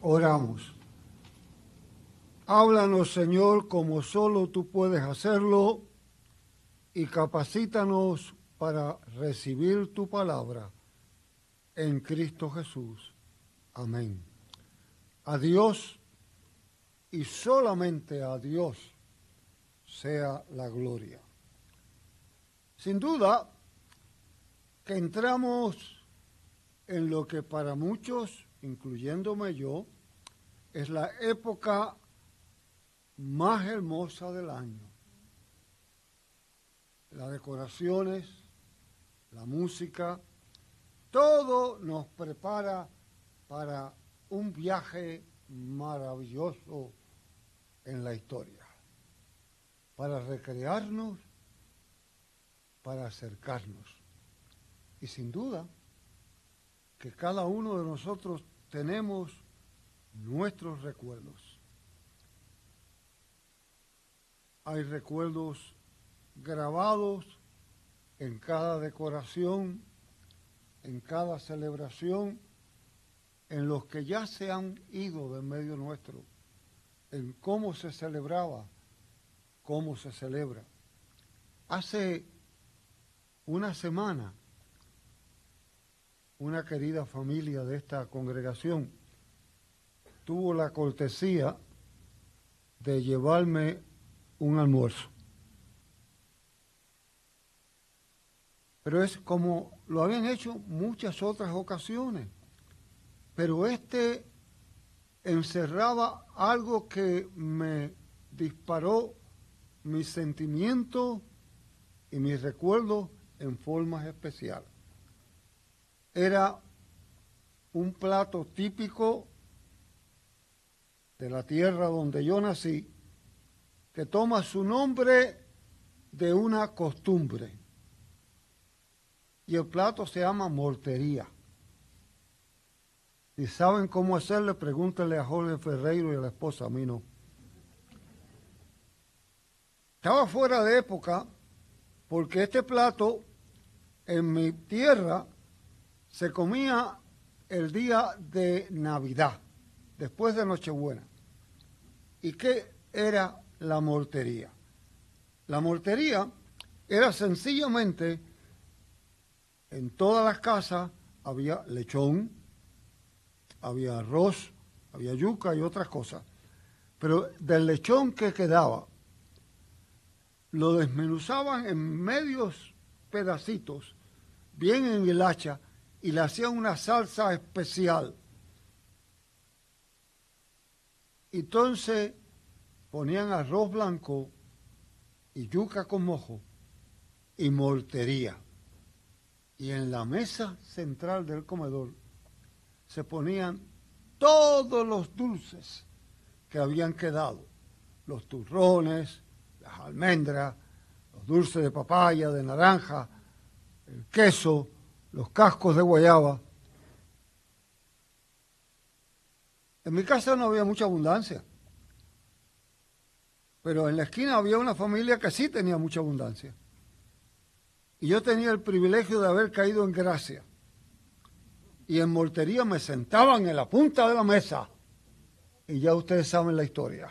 Oramos. Háblanos, Señor, como solo tú puedes hacerlo y capacítanos para recibir tu palabra en Cristo Jesús. Amén. A Dios y solamente a Dios sea la gloria. Sin duda que entramos en lo que para muchos, incluyéndome yo, es la época más hermosa del año. Las decoraciones, la música, todo nos prepara para un viaje maravilloso en la historia, para recrearnos, para acercarnos. Y sin duda que cada uno de nosotros tenemos nuestros recuerdos. Hay recuerdos grabados en cada decoración, en cada celebración, en los que ya se han ido de medio nuestro, en cómo se celebraba, cómo se celebra. Hace una semana, una querida familia de esta congregación tuvo la cortesía de llevarme un almuerzo. Pero es como lo habían hecho muchas otras ocasiones. Pero este encerraba algo que me disparó mis sentimientos y mis recuerdos en formas especiales. Era un plato típico de la tierra donde yo nací, que toma su nombre de una costumbre. Y el plato se llama mortería. Si saben cómo hacerle, pregúntenle a Jorge Ferreiro y a la esposa, a mí no. Estaba fuera de época porque este plato en mi tierra se comía el día de Navidad, después de Nochebuena. ¿Y qué era la mortería? La mortería era sencillamente, en todas las casas había lechón, había arroz, había yuca y otras cosas. Pero del lechón que quedaba, lo desmenuzaban en medios pedacitos, bien en el hacha, y le hacían una salsa especial Entonces ponían arroz blanco y yuca con mojo y mortería. Y en la mesa central del comedor se ponían todos los dulces que habían quedado. Los turrones, las almendras, los dulces de papaya, de naranja, el queso, los cascos de guayaba. En mi casa no había mucha abundancia, pero en la esquina había una familia que sí tenía mucha abundancia. Y yo tenía el privilegio de haber caído en gracia. Y en mortería me sentaban en la punta de la mesa. Y ya ustedes saben la historia.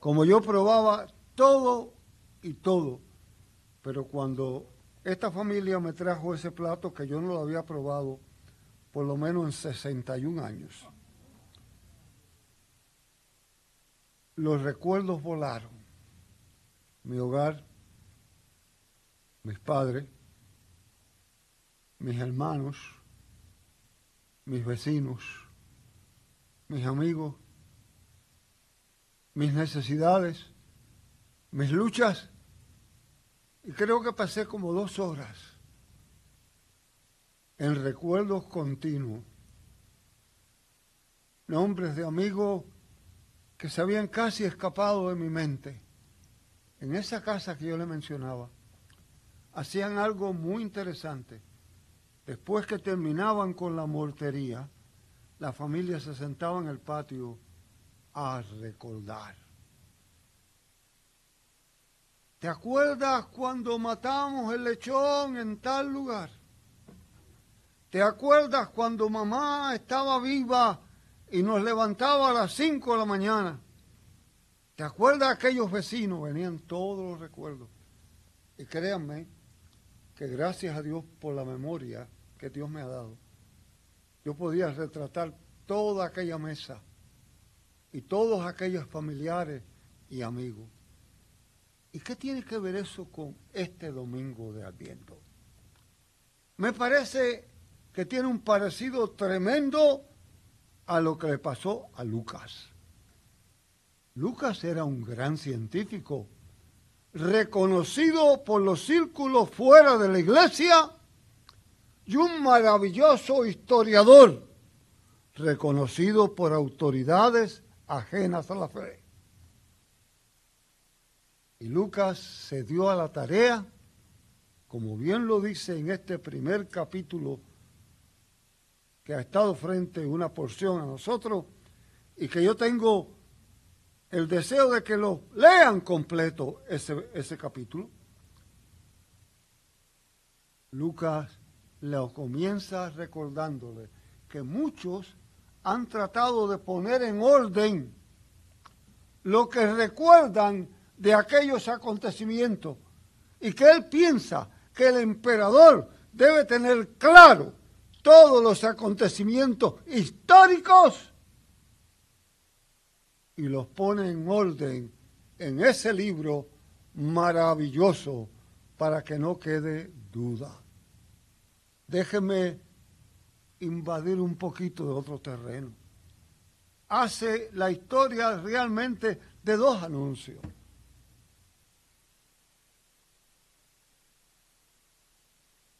Como yo probaba todo y todo, pero cuando esta familia me trajo ese plato que yo no lo había probado, por lo menos en 61 años. Los recuerdos volaron. Mi hogar, mis padres, mis hermanos, mis vecinos, mis amigos, mis necesidades, mis luchas. Y creo que pasé como dos horas en recuerdos continuos. Nombres de amigos que se habían casi escapado de mi mente. En esa casa que yo le mencionaba, hacían algo muy interesante. Después que terminaban con la mortería, la familia se sentaba en el patio a recordar. ¿Te acuerdas cuando matamos el lechón en tal lugar? ¿Te acuerdas cuando mamá estaba viva y nos levantaba a las 5 de la mañana? ¿Te acuerdas aquellos vecinos? Venían todos los recuerdos. Y créanme que gracias a Dios por la memoria que Dios me ha dado, yo podía retratar toda aquella mesa y todos aquellos familiares y amigos. ¿Y qué tiene que ver eso con este domingo de Adviento? Me parece que tiene un parecido tremendo a lo que le pasó a Lucas. Lucas era un gran científico, reconocido por los círculos fuera de la iglesia y un maravilloso historiador, reconocido por autoridades ajenas a la fe. Y Lucas se dio a la tarea, como bien lo dice en este primer capítulo que ha estado frente una porción a nosotros, y que yo tengo el deseo de que lo lean completo ese, ese capítulo. Lucas le comienza recordándole que muchos han tratado de poner en orden lo que recuerdan de aquellos acontecimientos y que él piensa que el emperador debe tener claro todos los acontecimientos históricos y los pone en orden en ese libro maravilloso para que no quede duda. Déjeme invadir un poquito de otro terreno. Hace la historia realmente de dos anuncios.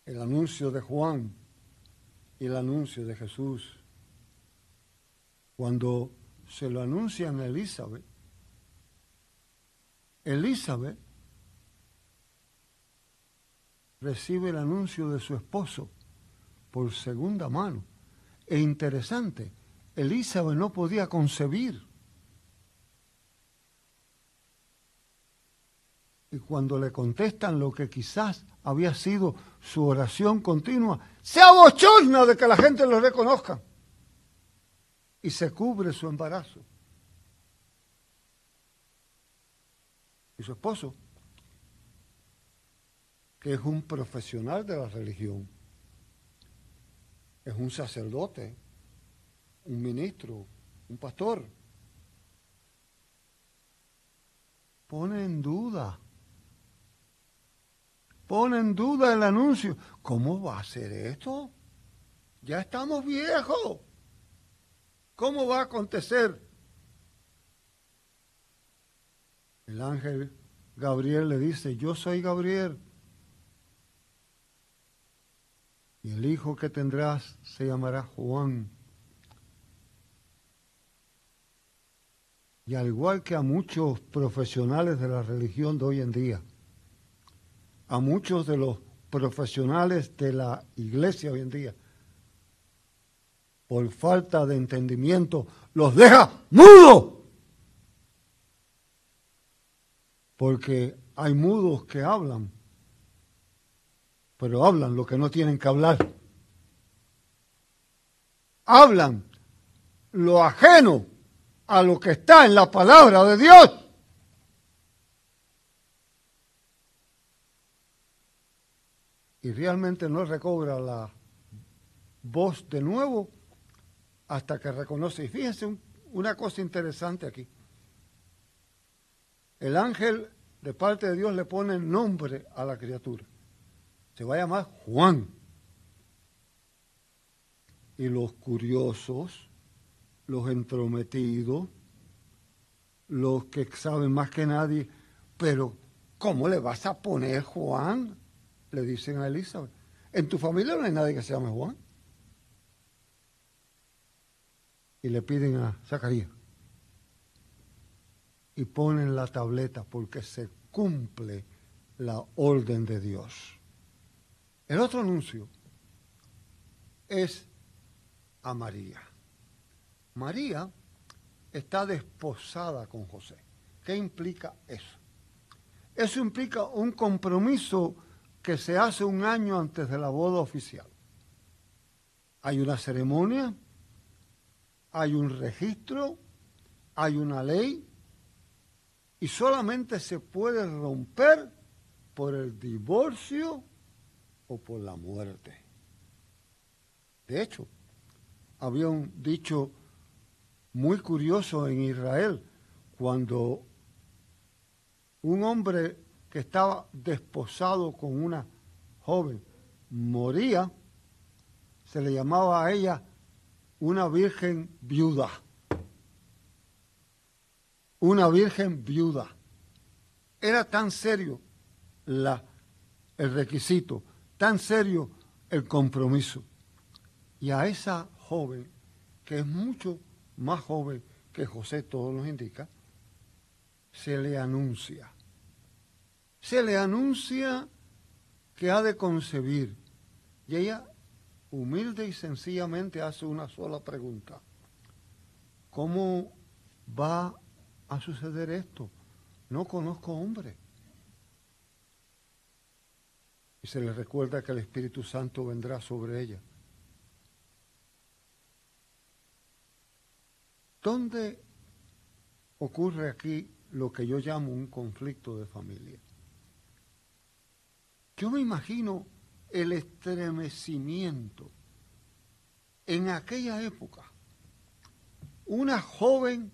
El anuncio de Juan y el anuncio de Jesús. Cuando se lo anuncian a Elizabeth, Elizabeth recibe el anuncio de su esposo por segunda mano. E interesante, Elizabeth no podía concebir. Y cuando le contestan lo que quizás había sido su oración continua, se abochorna de que la gente lo reconozca. Y se cubre su embarazo. Y su esposo, que es un profesional de la religión, es un sacerdote, un ministro, un pastor. Pone en duda, pone en duda el anuncio. ¿Cómo va a ser esto? Ya estamos viejos. ¿Cómo va a acontecer? El ángel Gabriel le dice, yo soy Gabriel y el hijo que tendrás se llamará Juan. Y al igual que a muchos profesionales de la religión de hoy en día, a muchos de los profesionales de la iglesia hoy en día, por falta de entendimiento, los deja mudos. Porque hay mudos que hablan pero hablan lo que no tienen que hablar. Hablan lo ajeno a lo que está en la palabra de Dios. Y realmente no recobra la voz de nuevo hasta que reconoce. Y fíjense una cosa interesante aquí. El ángel de parte de Dios le pone nombre a la criatura se va a llamar Juan. Y los curiosos, los entrometidos, los que saben más que nadie, pero ¿cómo le vas a poner Juan? Le dicen a Elizabeth. En tu familia no hay nadie que se llame Juan. Y le piden a Zacarías. Y ponen la tableta porque se cumple la orden de Dios. El otro anuncio es a María. María está desposada con José. ¿Qué implica eso? Eso implica un compromiso que se hace un año antes de la boda oficial. Hay una ceremonia, hay un registro, hay una ley y solamente se puede romper por el divorcio o por la muerte. De hecho, había un dicho muy curioso en Israel cuando un hombre que estaba desposado con una joven moría, se le llamaba a ella una virgen viuda. Una virgen viuda. Era tan serio la, el requisito, tan serio el compromiso. Y a esa joven, que es mucho más joven que José, todo nos indica, se le anuncia. Se le anuncia que ha de concebir. Y ella, humilde y sencillamente, hace una sola pregunta. ¿Cómo va a suceder esto? No conozco hombre. Y se le recuerda que el Espíritu Santo vendrá sobre ella. ¿Dónde ocurre aquí lo que yo llamo un conflicto de familia? Yo me imagino el estremecimiento en aquella época. Una joven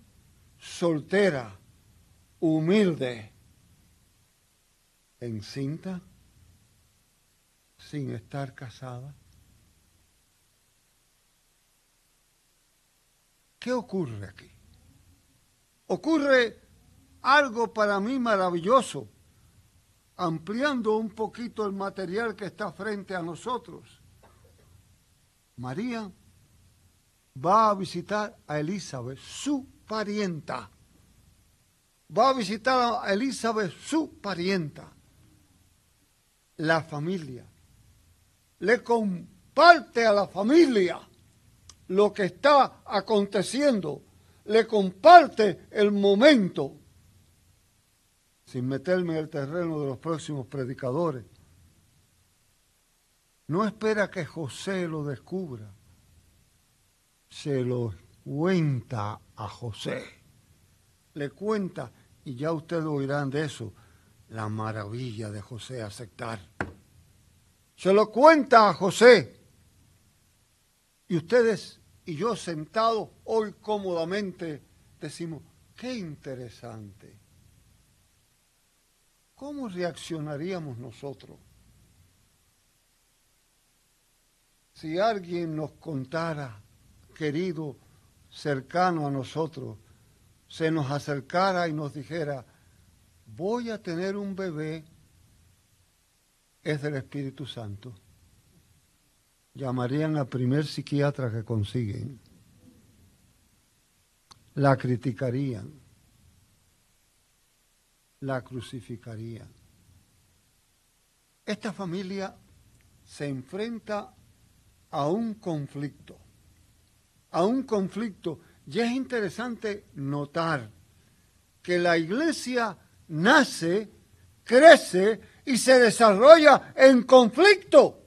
soltera, humilde, encinta, sin estar casada. ¿Qué ocurre aquí? Ocurre algo para mí maravilloso ampliando un poquito el material que está frente a nosotros, María va a visitar a Elizabeth, su parienta. Va a visitar a Elizabeth, su parienta. La familia. Le comparte a la familia lo que está aconteciendo. Le comparte el momento sin meterme en el terreno de los próximos predicadores. No espera que José lo descubra. Se lo cuenta a José. Le cuenta, y ya ustedes oirán de eso, la maravilla de José aceptar. Se lo cuenta a José. Y ustedes y yo sentados hoy cómodamente decimos, qué interesante. ¿Cómo reaccionaríamos nosotros si alguien nos contara, querido, cercano a nosotros, se nos acercara y nos dijera, voy a tener un bebé, es del Espíritu Santo? Llamarían al primer psiquiatra que consiguen. La criticarían la crucificaría. Esta familia se enfrenta a un conflicto, a un conflicto. Y es interesante notar que la iglesia nace, crece y se desarrolla en conflicto.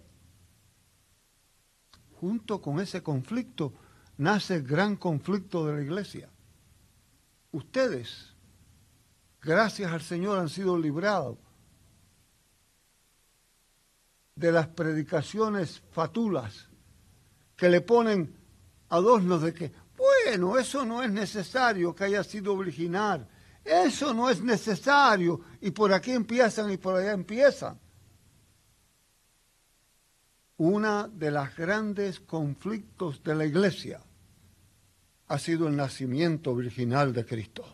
Junto con ese conflicto nace el gran conflicto de la iglesia. Ustedes gracias al Señor, han sido librados de las predicaciones fatulas que le ponen adornos de que, bueno, eso no es necesario que haya sido original, eso no es necesario, y por aquí empiezan y por allá empiezan. Una de las grandes conflictos de la iglesia ha sido el nacimiento virginal de Cristo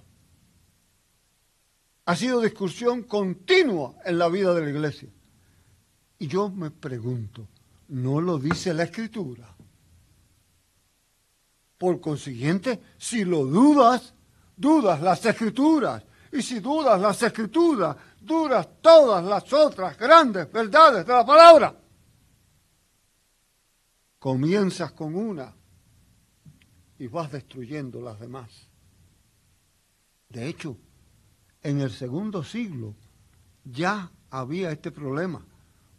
ha sido discusión continua en la vida de la iglesia. Y yo me pregunto, ¿no lo dice la escritura? Por consiguiente, si lo dudas, dudas las escrituras. Y si dudas las escrituras, dudas todas las otras grandes verdades de la palabra. Comienzas con una y vas destruyendo las demás. De hecho, en el segundo siglo ya había este problema.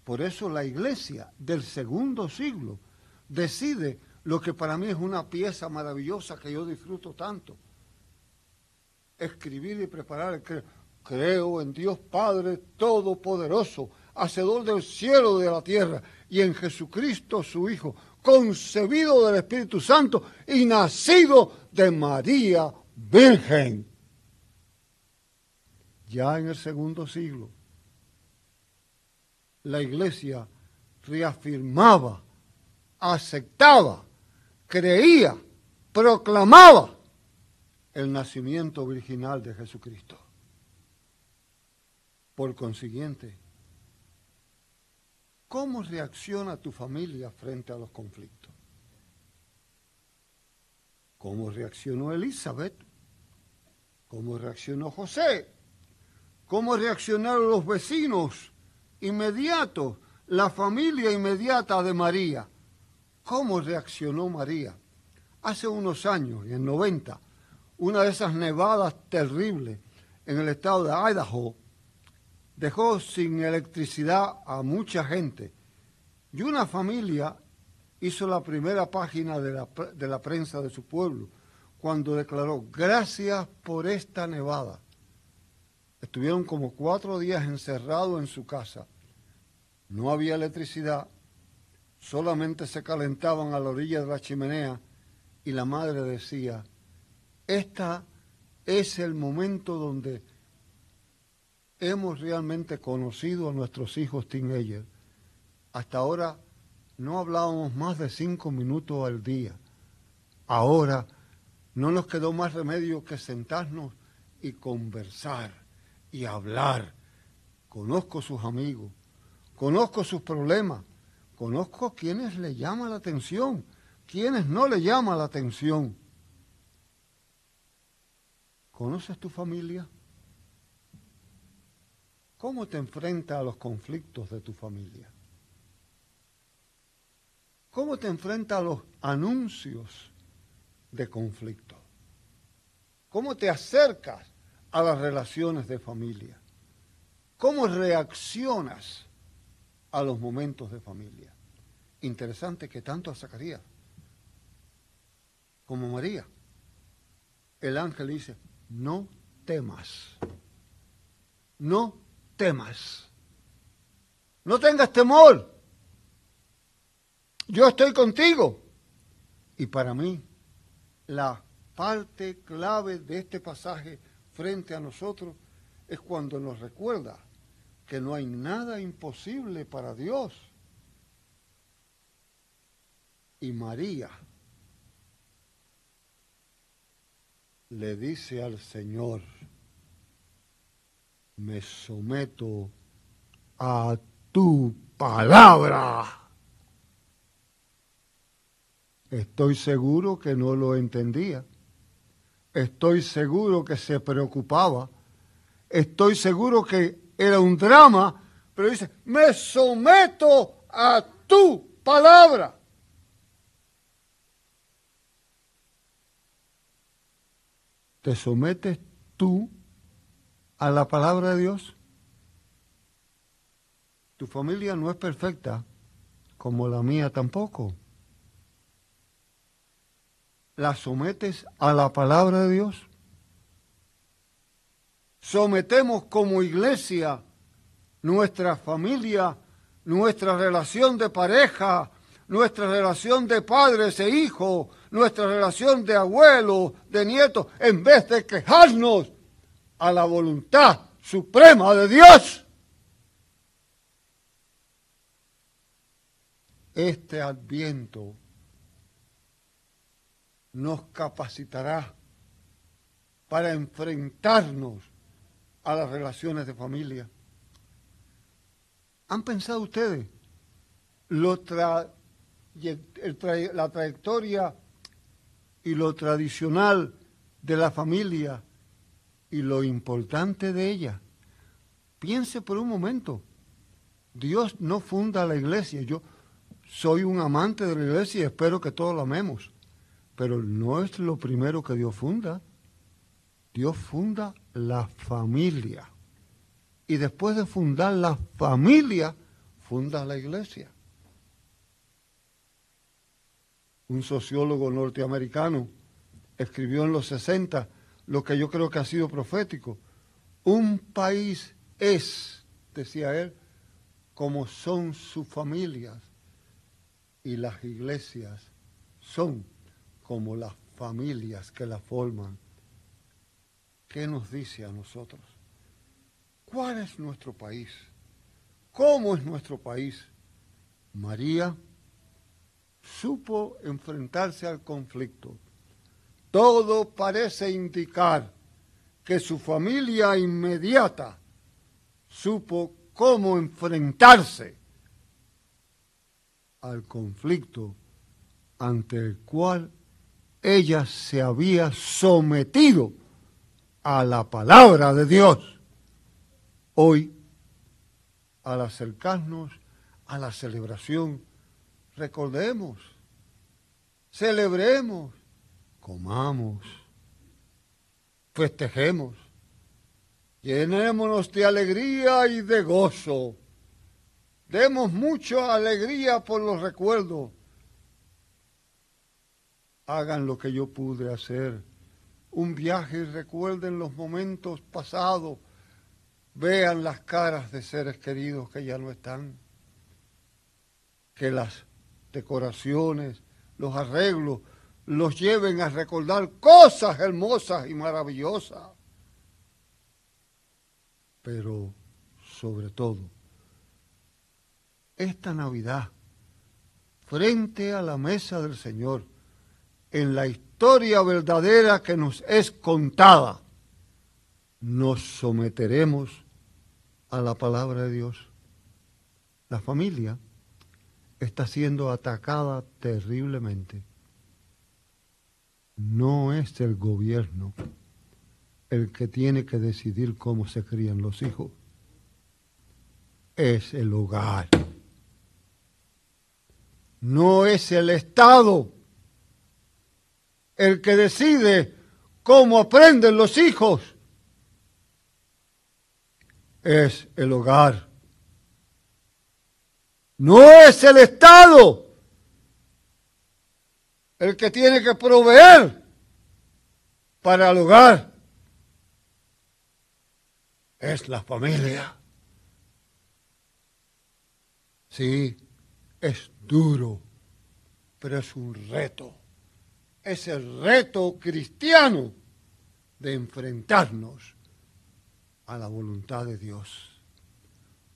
Por eso la iglesia del segundo siglo decide lo que para mí es una pieza maravillosa que yo disfruto tanto. Escribir y preparar el creo. Creo en Dios Padre Todopoderoso, Hacedor del cielo y de la tierra, y en Jesucristo su Hijo, concebido del Espíritu Santo y nacido de María Virgen. Ya en el segundo siglo, la iglesia reafirmaba, aceptaba, creía, proclamaba el nacimiento virginal de Jesucristo. Por consiguiente, ¿cómo reacciona tu familia frente a los conflictos? ¿Cómo reaccionó Elizabeth? ¿Cómo reaccionó José? ¿Cómo reaccionaron los vecinos inmediatos, la familia inmediata de María? ¿Cómo reaccionó María? Hace unos años, en 90, una de esas nevadas terribles en el estado de Idaho dejó sin electricidad a mucha gente y una familia hizo la primera página de la, de la prensa de su pueblo cuando declaró, gracias por esta nevada. Estuvieron como cuatro días encerrados en su casa. No había electricidad, solamente se calentaban a la orilla de la chimenea y la madre decía, esta es el momento donde hemos realmente conocido a nuestros hijos teenagers. Hasta ahora no hablábamos más de cinco minutos al día. Ahora no nos quedó más remedio que sentarnos y conversar y hablar. Conozco sus amigos, conozco sus problemas, conozco quienes le llaman la atención, quienes no le llaman la atención. ¿Conoces tu familia? ¿Cómo te enfrentas a los conflictos de tu familia? ¿Cómo te enfrentas a los anuncios de conflicto? ¿Cómo te acercas a las relaciones de familia? ¿Cómo reaccionas a los momentos de familia? Interesante que tanto a Zacarías como María, el ángel dice, no temas, no temas, no tengas temor, yo estoy contigo. Y para mí, la parte clave de este pasaje frente a nosotros es cuando nos recuerda que no hay nada imposible para Dios. Y María le dice al Señor, me someto a tu palabra. Estoy seguro que no lo entendía. Estoy seguro que se preocupaba. Estoy seguro que era un drama, pero dice, me someto a tu palabra. ¿Te sometes tú a la palabra de Dios? Tu familia no es perfecta, como la mía tampoco. ¿La sometes a la palabra de Dios? Sometemos como iglesia nuestra familia, nuestra relación de pareja, nuestra relación de padres e hijos, nuestra relación de abuelos, de nietos, en vez de quejarnos a la voluntad suprema de Dios. Este adviento nos capacitará para enfrentarnos a las relaciones de familia. ¿Han pensado ustedes lo la trayectoria y lo tradicional de la familia y lo importante de ella. Piense por un momento, Dios no funda la iglesia, yo soy un amante de la iglesia y espero que todos lo amemos, pero no es lo primero que Dios funda. Dios funda la familia. Y después de fundar la familia, funda la iglesia. un sociólogo norteamericano, escribió en los 60 lo que yo creo que ha sido profético. Un país es, decía él, como son sus familias y las iglesias son como las familias que la forman. ¿Qué nos dice a nosotros? ¿Cuál es nuestro país? ¿Cómo es nuestro país? María supo enfrentarse al conflicto. Todo parece indicar que su familia inmediata supo cómo enfrentarse al conflicto ante el cual ella se había sometido a la palabra de Dios. Hoy, al acercarnos a la celebración, recordemos, celebremos, comamos, festejemos, llenémonos de alegría y de gozo, demos mucha alegría por los recuerdos, hagan lo que yo pude hacer, un viaje y recuerden los momentos pasados, vean las caras de seres queridos que ya no están, que las decoraciones, los arreglos, los lleven a recordar cosas hermosas y maravillosas. Pero sobre todo, esta Navidad, frente a la mesa del Señor, en la historia verdadera que nos es contada, nos someteremos a la palabra de Dios. La familia está siendo atacada terriblemente. No es el gobierno el que tiene que decidir cómo se crían los hijos. Es el hogar. No es el Estado el que decide cómo aprenden los hijos. Es el hogar. No es el Estado el que tiene que proveer para el hogar. Es la familia. Sí, es duro, pero es un reto. Es el reto cristiano de enfrentarnos a la voluntad de Dios.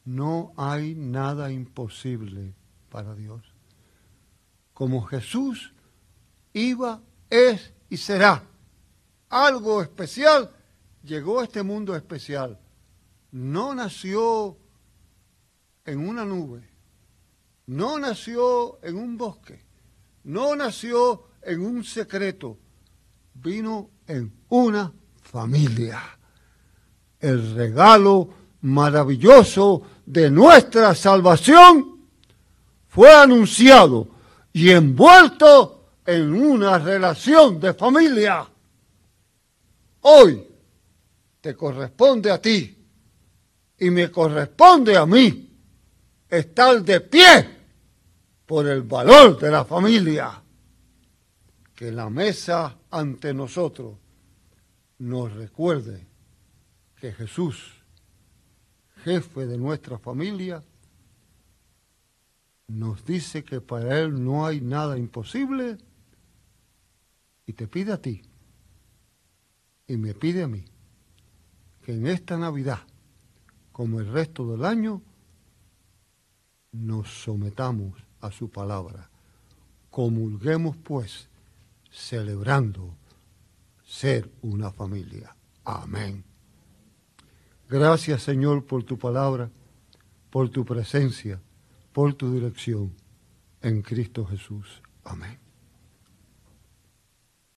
No hay nada imposible para Dios. Como Jesús iba, es y será algo especial, llegó a este mundo especial. No nació en una nube, no nació en un bosque, no nació en un secreto, vino en una familia. El regalo maravilloso de nuestra salvación fue anunciado y envuelto en una relación de familia. Hoy te corresponde a ti y me corresponde a mí estar de pie por el valor de la familia. Que la mesa ante nosotros nos recuerde que Jesús jefe de nuestra familia, nos dice que para Él no hay nada imposible y te pide a ti y me pide a mí que en esta Navidad, como el resto del año, nos sometamos a su palabra. Comulguemos pues, celebrando ser una familia. Amén. Gracias Señor por tu palabra, por tu presencia, por tu dirección en Cristo Jesús. Amén.